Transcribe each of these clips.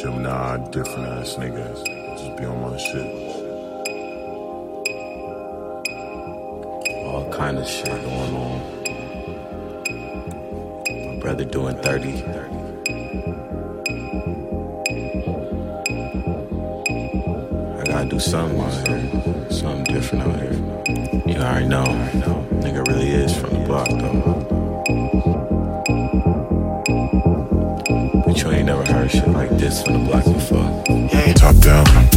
Gemini, different ass niggas. Just be on my shit. All kind of shit going on. My brother doing 30. 30. gotta do something out here. Something different out here. You already know. Nigga really is from the block, though. But you ain't never generation like this for the black before. Yeah. Top down.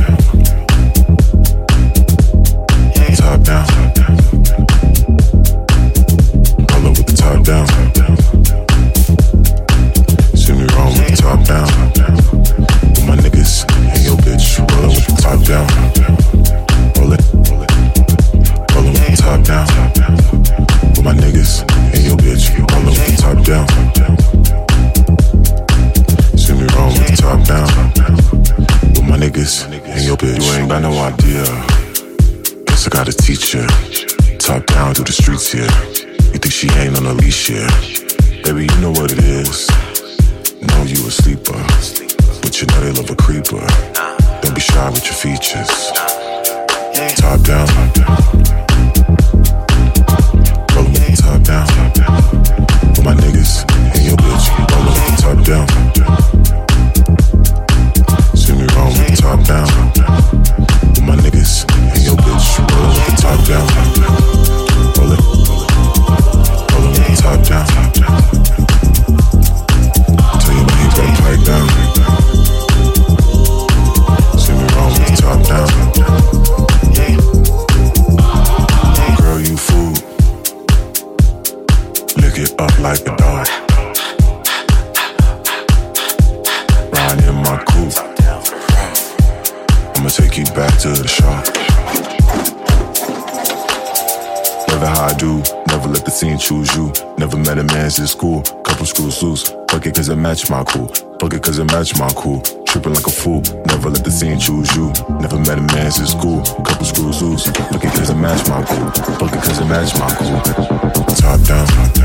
to school, couple screws loose. Fuck it cause it match my cool. Fuck it cause it match my cool. Tripping like a fool, never let the scene choose you. Never met a man since school, couple screws loose. Fuck it cause it match my cool. Fuck it cause it match my cool. Top down.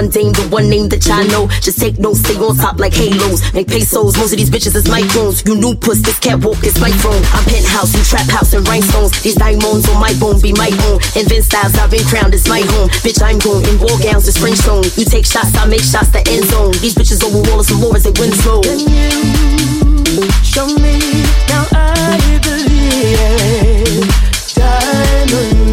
One dame, the one name that y'all know. Just take notes, stay on top like halos. Make pesos, most of these bitches is microns. You new puss, this can't walk, this my throne. I'm penthouse, you trap house and rhinestones. These diamonds on my bone be my own. Invent styles, I've been crowned, it's my home. Bitch, I'm going in war gowns, it's French zone. You take shots, I make shots, the end zone. These bitches over and more as they win slow. Can you show me now I believe diamonds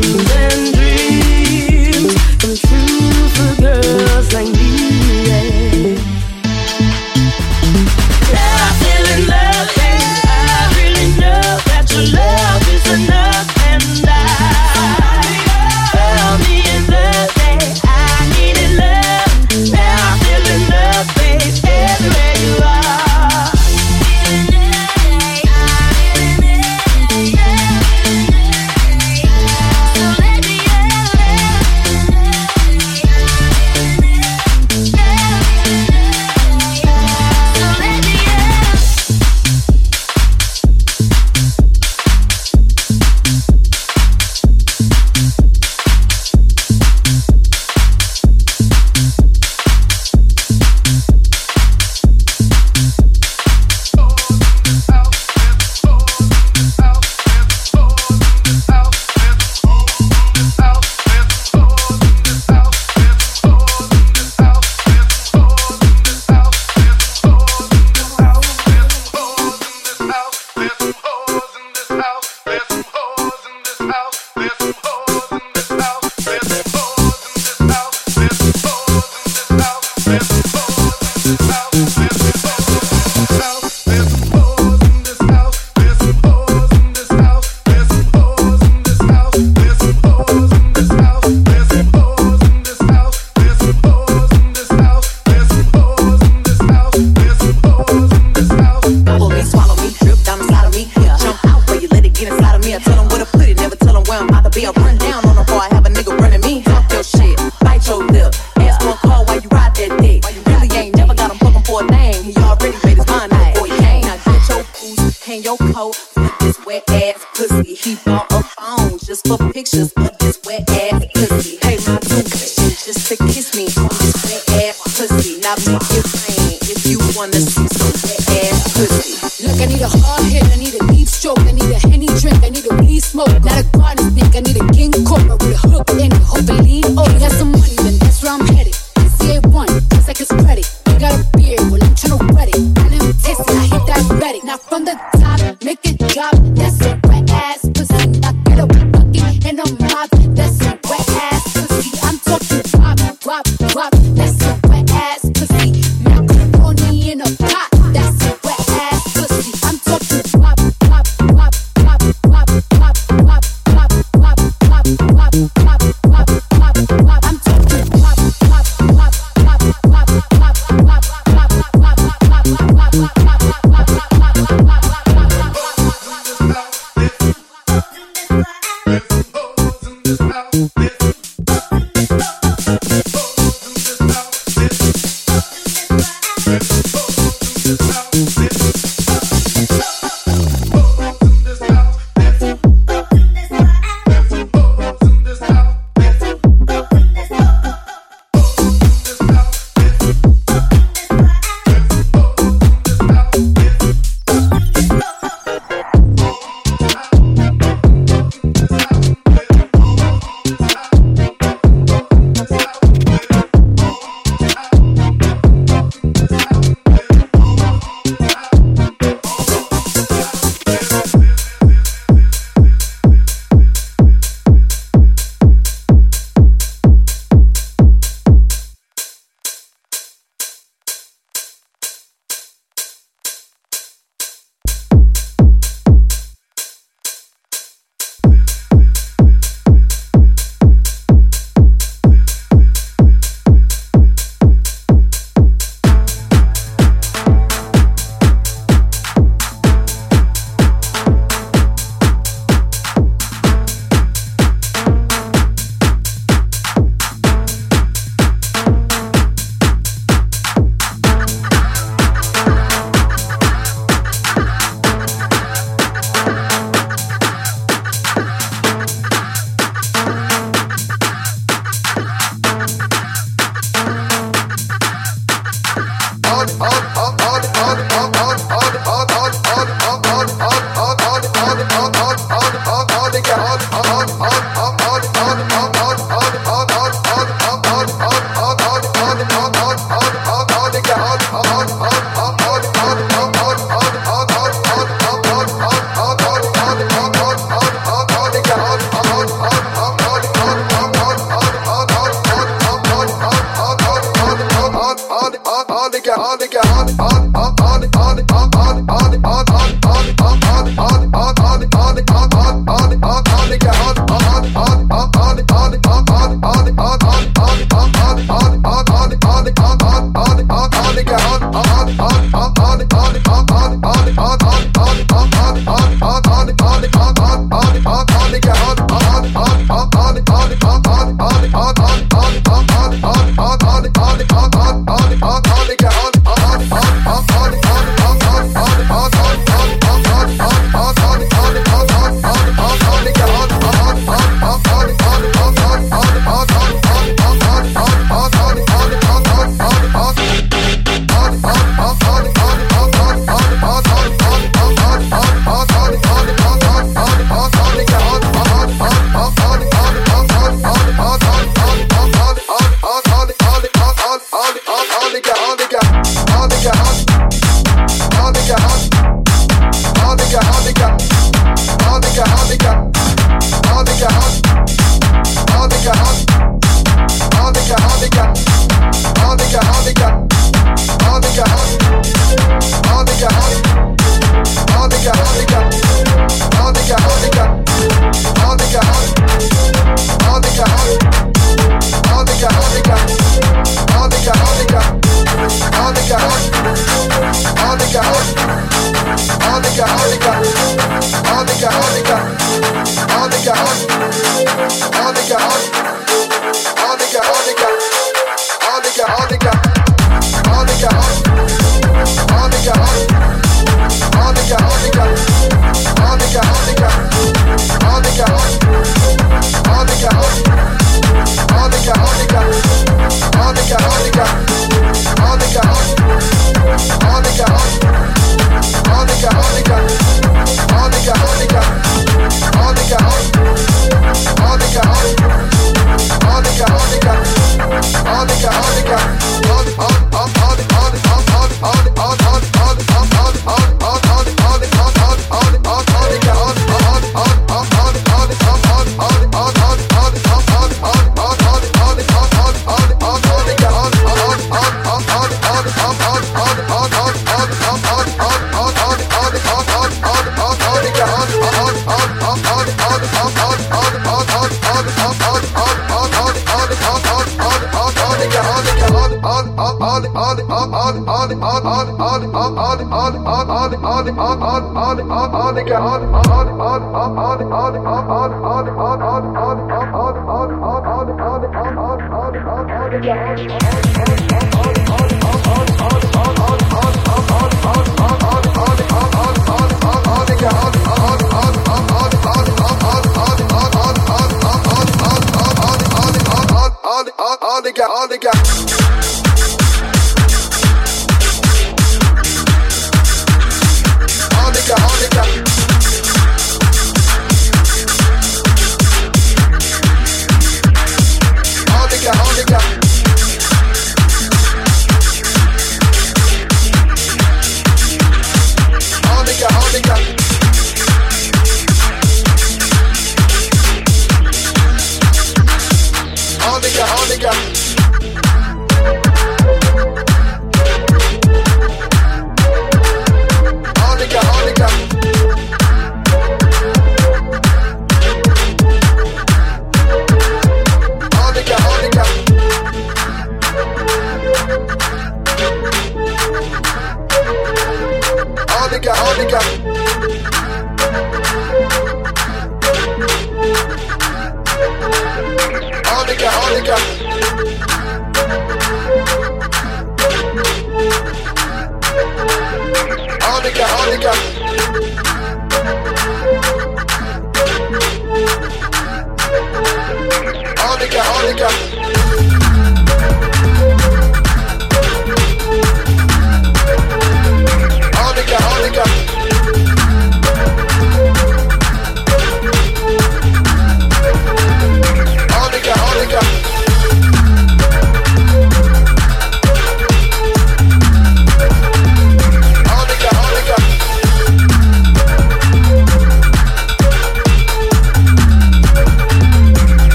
America.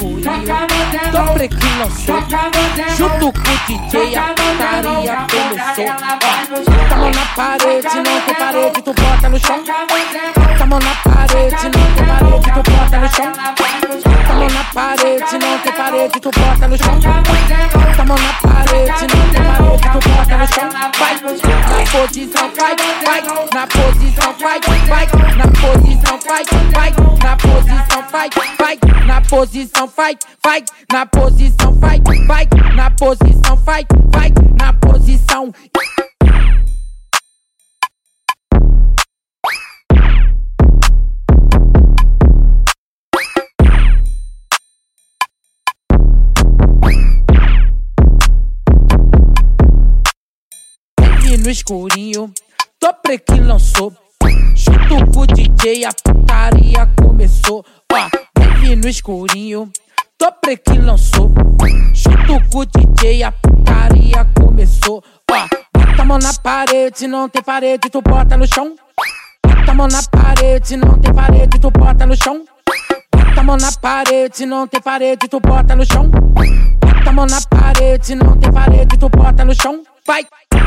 Modelo, Tô prequinho. Junto com o DJ, a putaria começou. Bota a mão na parede, não tem parede, tu bota no chão. Bota a mão na parede, não tem parede, tu bota no chão. Bota a mão na parede, não tem parede, tu bota no chão. Bota a mão na parede, não tem parede, tu bota no chão. Vai, na posição, vai, vai, na posição, vai, vai, na posição, vai, vai, na posição, vai, vai, na posição, vai, vai, na posição, vai, vai, na posição, vai, vai, na posição. Baby no escurinho, tô preto lançou. Junto com o DJ, a putaria começou. Ó, baby no escurinho, tô preto lançou. Junto com o DJ, a putaria começou. Ó, bota a mão na parede, não tem parede, tu bota no chão. Bota a mão na parede, não tem parede, tu bota no chão. Bota a mão na parede, não tem parede, tu bota no chão. Bota a mão na parede, não tem parede, tu bota no chão. Vai,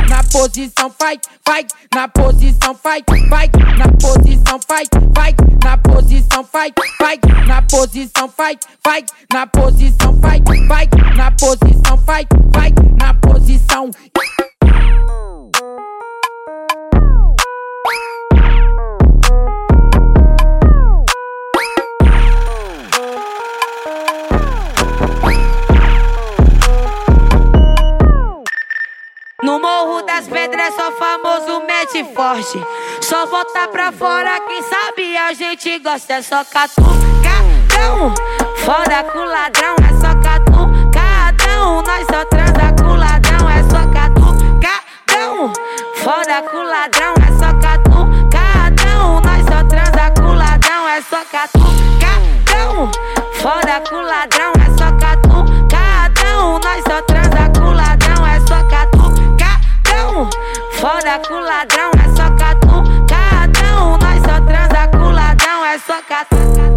na posição, vai, vai, na posição, vai, vai, na posição, vai, vai, na posição, vai, vai, na posição, vai, vai, na posição, vai, vai, na posição, vai, vai, na posição. Das Pedras, só famoso mete forte. Só voltar pra fora, quem sabe a gente gosta. É só catucadão. Foda com ladrão, é só catucadão. Nós só transa com ladrão, é só catucadão. Foda com ladrão, é só catucadão. Nós só transa com ladrão, é só catucadão. Foda com ladrão, é só catucadão. Nós só transa com ladrão. Foda com ladrão, é só catucadão. Nós só transa com ladrão, é só catucadão.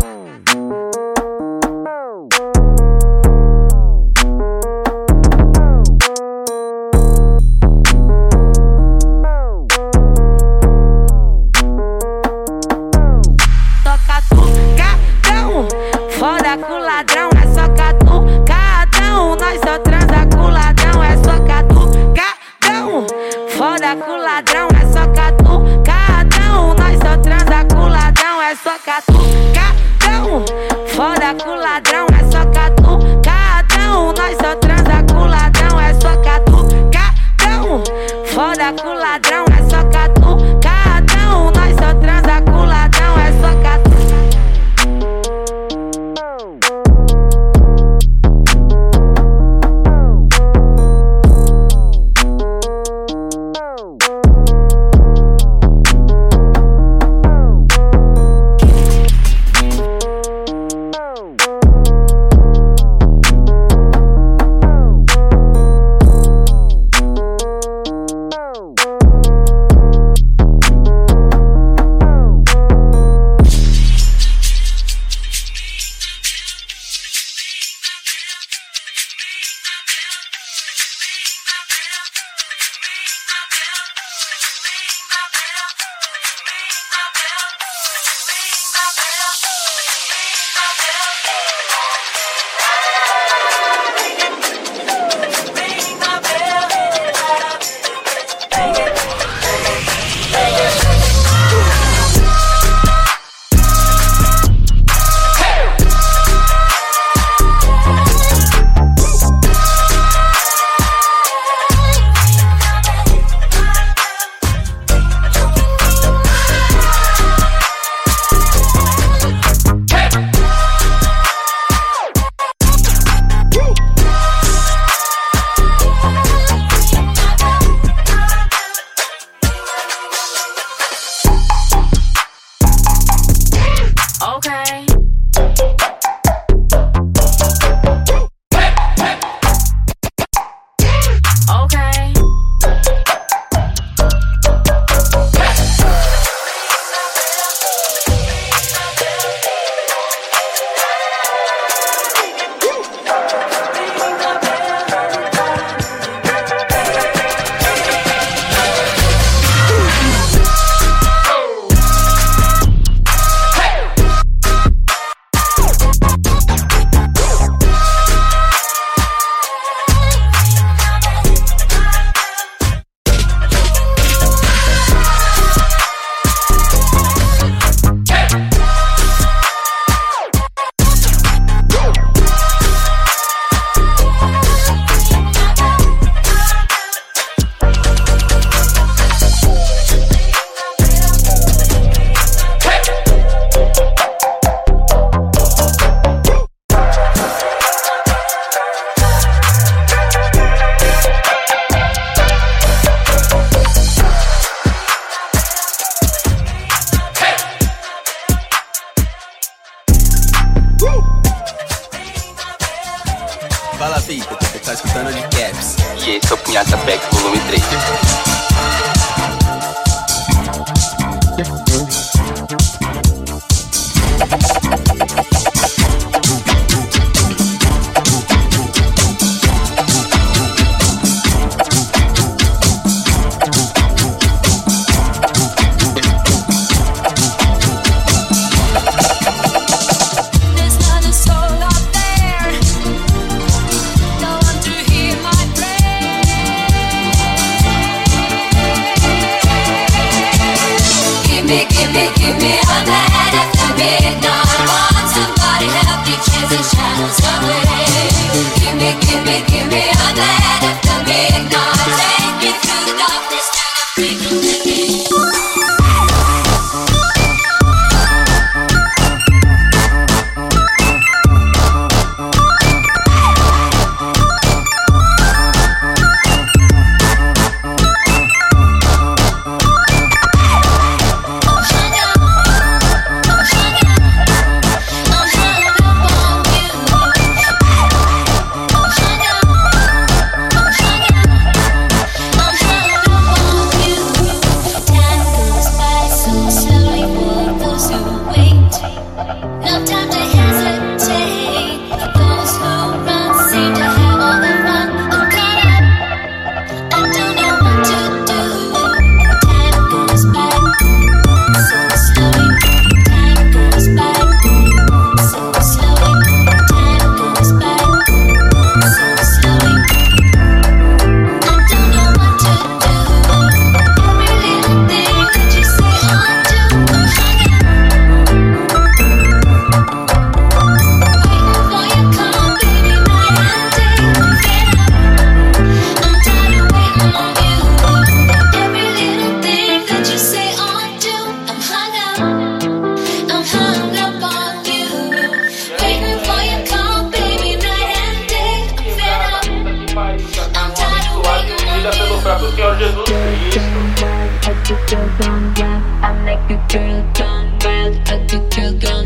Girl, come back, I think you're gone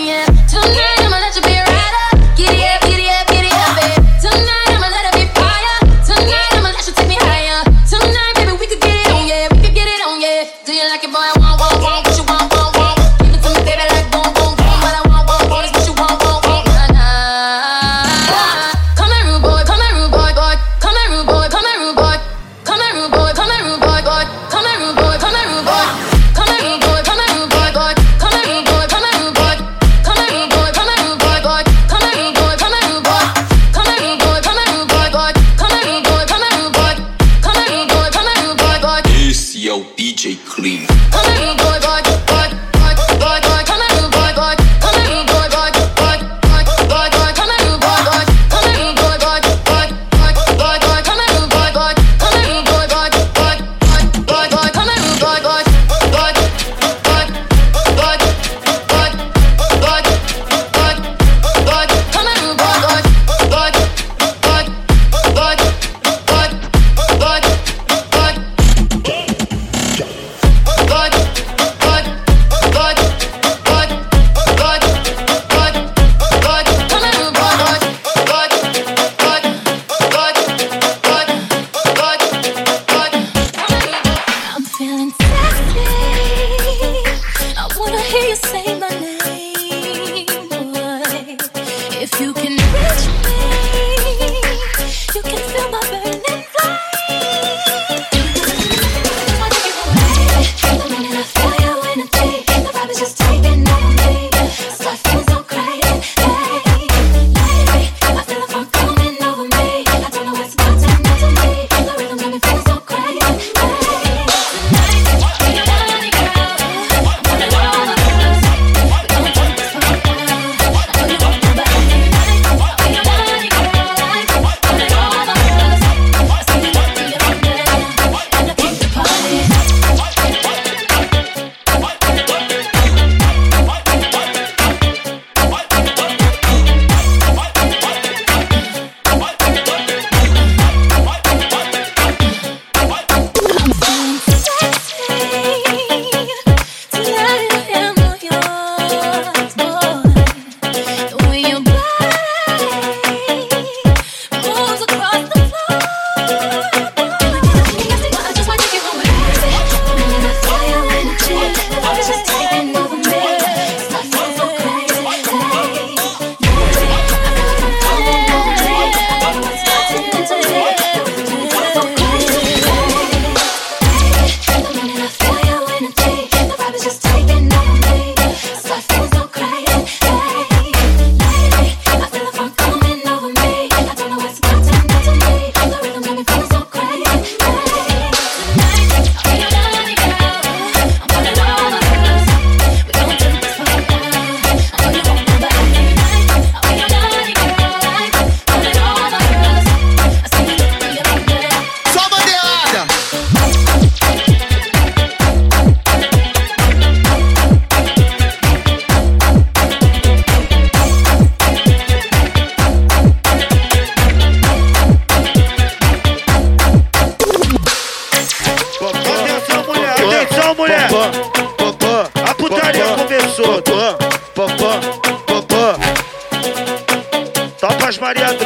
yeah.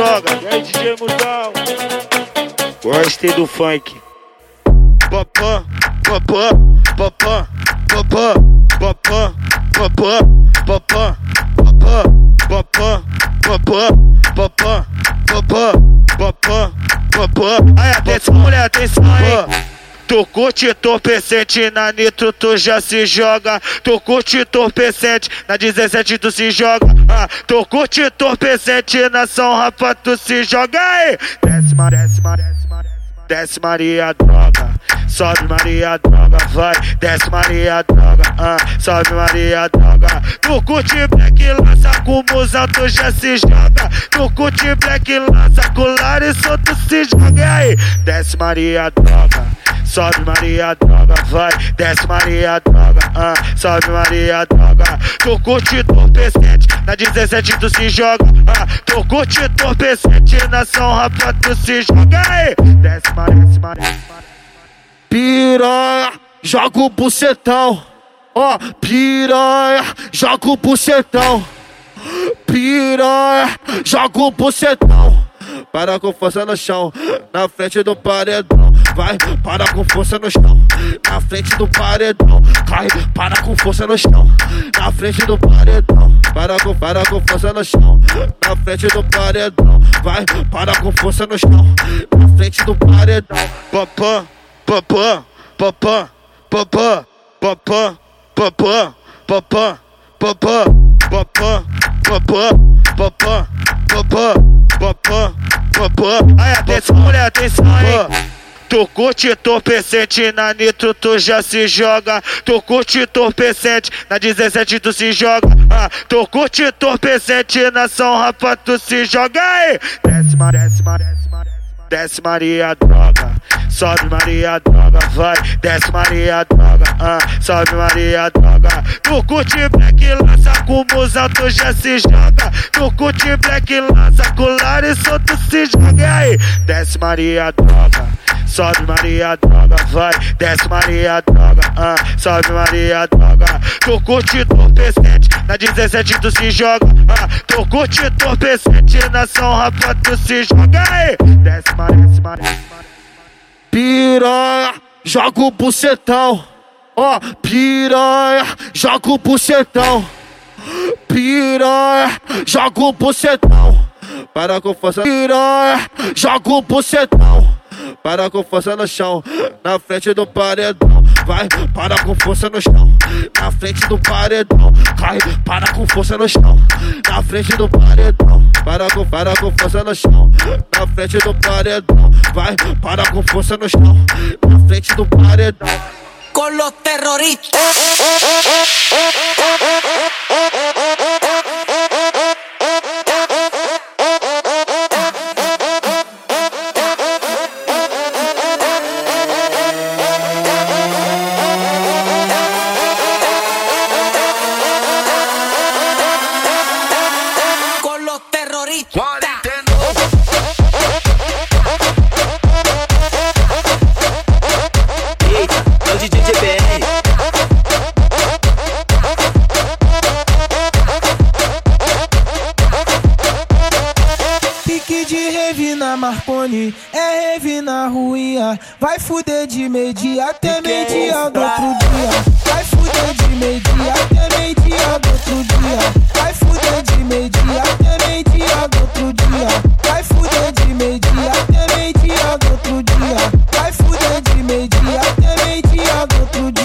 Droga. E aí, DJ Mudão? Gostei do funk. Popó, popó, popó, popó, popó, popó, popó, popó, popó, popó, popó, popó, popó, popó. Aí, atenção, mulher, atenção, hein? Tu curte entorpecente, na nitro tu já se joga. Tu curte entorpecente, na 17 tu se joga. Ah, tu curte entorpecente, na São Rafa tu se joga. Aí, décima, décima, desce Maria droga. Sobe Maria droga, vai, desce Maria droga. Ah, sobe Maria droga. Tu curte black, lança com musão, tu já se joga. Tu curte black, lança com Larissa, tu se joga. Aí, desce Maria droga. Sobe Maria droga, vai, desce Maria droga, ah, sobe Maria droga. Tu curte entorpecente, na 17 tu se joga, ah, tu curte entorpecente, na São Rafa tu se joga, aí, desce Maria, desce Maria. Piranha, joga o bucetão. Ó, piranha, joga o bucetão. Piranha, joga o bucetão. Para com força no chão, na frente do paredão. Vai, para com força no chão, na frente do paredão. Cai, para com força no chão, na frente do paredão. Para com, para com força no chão, na frente do paredão. Vai, para com força no chão, na frente do paredão. Papá, papá, papá, papá, papá, papá, papá, papá, papá, papá, papá, papá, papá, papá. Aí, atenção, mulher, atenção, hein? Tu curte entorpecente, na nitro tu já se joga. Tu curte entorpecente, na 17 tu se joga. Ah, tu curte entorpecente, na São Rafa tu se joga. Aí, décima, décima, décima, desce Maria droga. Sobe Maria droga, vai, desce Maria droga, ah, sobe Maria droga. Tu curte black, lança com musão, tu já se joga. Tu curte black, lança com Larissa, tu se joga. Aí, desce Maria droga. Sobe Maria droga, vai, desce Maria droga, ah, sobe Maria droga. Tu curte entorpecente, na 17 tu se joga, ah, tu curte entorpecente, na São Rafa tu se joga, aí, desce Maria, desce Maria. Piranha, joga o bucetão. Ó, piranha, joga o bucetão. Piranha, joga o bucetão. Para com força, piranha, joga o bucetão. Para com força no chão, na frente do paredão. Vai, para com força no chão, na frente do paredão. Cai, para com força no chão, na frente do paredão. Para com, para com força no chão, na frente do paredão. Vai, para com força no chão, na frente do paredão. con los terroristas. Marconi, é rave na ruinha. Vai fuder de meio-dia até meio-dia do outro dia. Vai fuder de meio-dia até meio-dia do outro dia. Vai fuder de meio-dia até meio-dia do outro dia. Vai fuder de meio-dia até meio-dia do outro dia.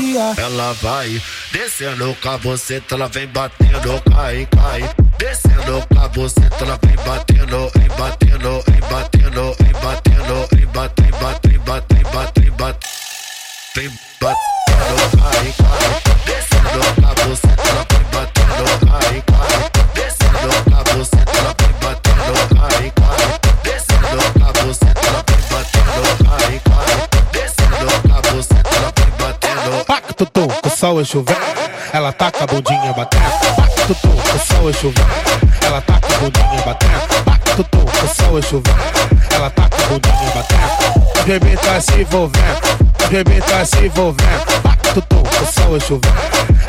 Dia. Ela vai descendo com a buceta, ela vem batendo, cai, cai. Descendo com a buceta, ela vem batendo, e batendo, e batendo, e batendo, e bate, e bate, e bate, e bate, e bate. Vem batendo, cai, cai. Descendo com a buceta, ela vem batendo, cai, cai. Descendo com a buceta, sol é chovendo, ela taca a bundinha batendo. Com o sol é chovendo, ela taca a bundinha batendo. Com o sol é chovendo, ela taca a bundinha batendo. O bebê tá se envolvendo, o bebê tá se envolvendo. Pacto tum, sol é chovendo.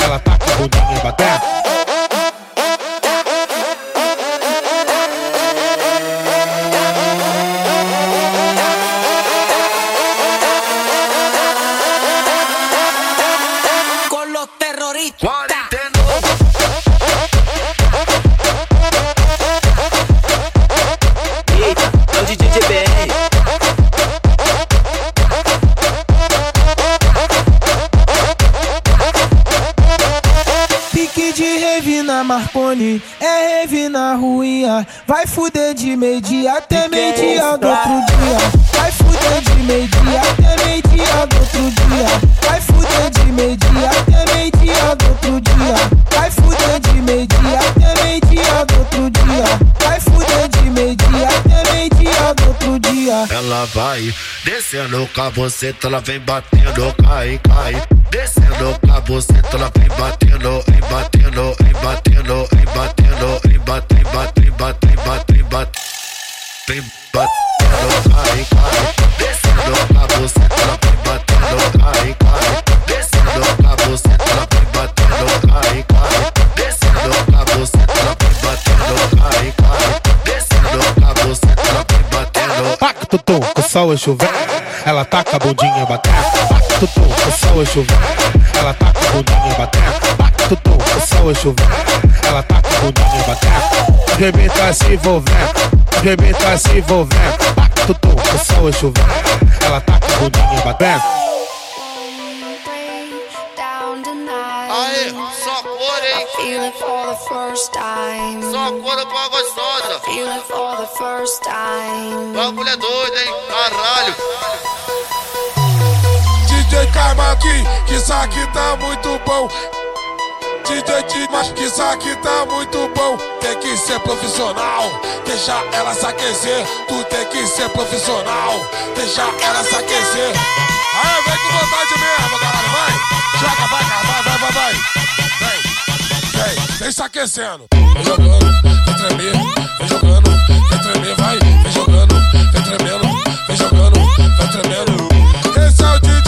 Ela com a bundinha batendo. Fuder de meio-dia até Ela vai descendo com a buceta, ela vem batendo, cai, cai. Descendo com a buceta, ela vem batendo, em batendo, em batendo, em batendo, em batendo, em batendo, em batendo. Vem batendo, cai, cai. Descendo com a buceta, ela vem batendo, cai, cai. Descendo com a buceta, ela vem batendo, cai, cai. Descendo com a buceta, ela vem batendo, cai. Que o sol é chovendo. Ela tá com a bundinha batendo. Que o sol é chovendo. Ela tá com a bundinha batendo. Que o sol é chovendo. Ela tá com a bundinha batendo. Tá se envolvendo. Tá se envolvendo. Que o sol é chovendo. Ela tá com a bundinha batendo. Aê, só cor, hein? Feel it for the first time. Só cor pra gostosa. Feel it for the first time. Bagulho é doido, hein? Caralho. DJ Carmaqui, que isso aqui tá muito bom. DJ Dimas, que isso aqui tá muito bom. Tem que ser profissional, deixa ela se aquecer. Tu tem que ser profissional, deixa ela se aquecer. Aí, vem com vontade mesmo, galera, vai. Joga, vai, vai, vai, vai, vai. Vem, vem, se aquecendo. Vem jogando, vem tremer, vem jogando, vem tremer, vai. Vem jogando, vem tremendo, vem jogando, vem tremendo. Esse é o DJ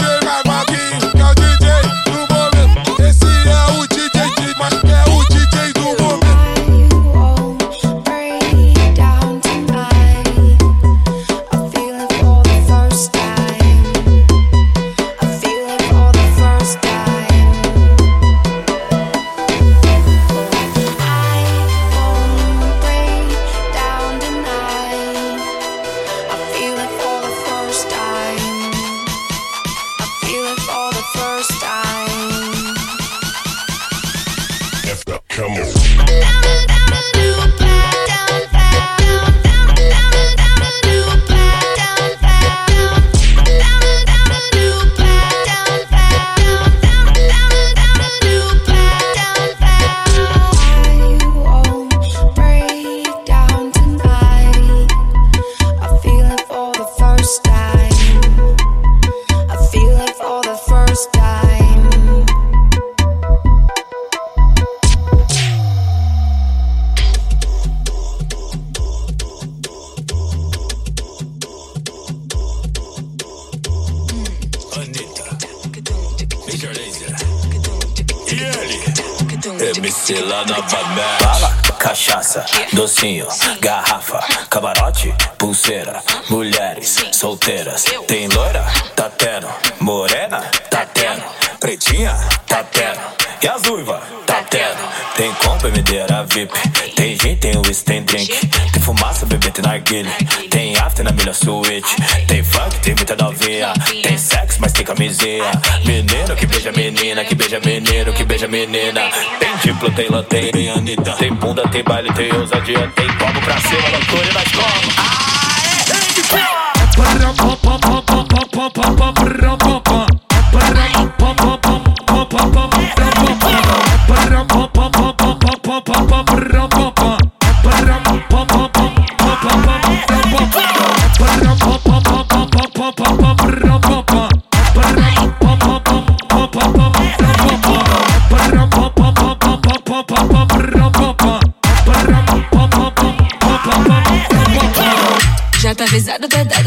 menina. Tem diplo, tem lantém, tem Anitta. Tem bunda, tem baile, tem ousadia. Tem como pra cima, loucura e nós como.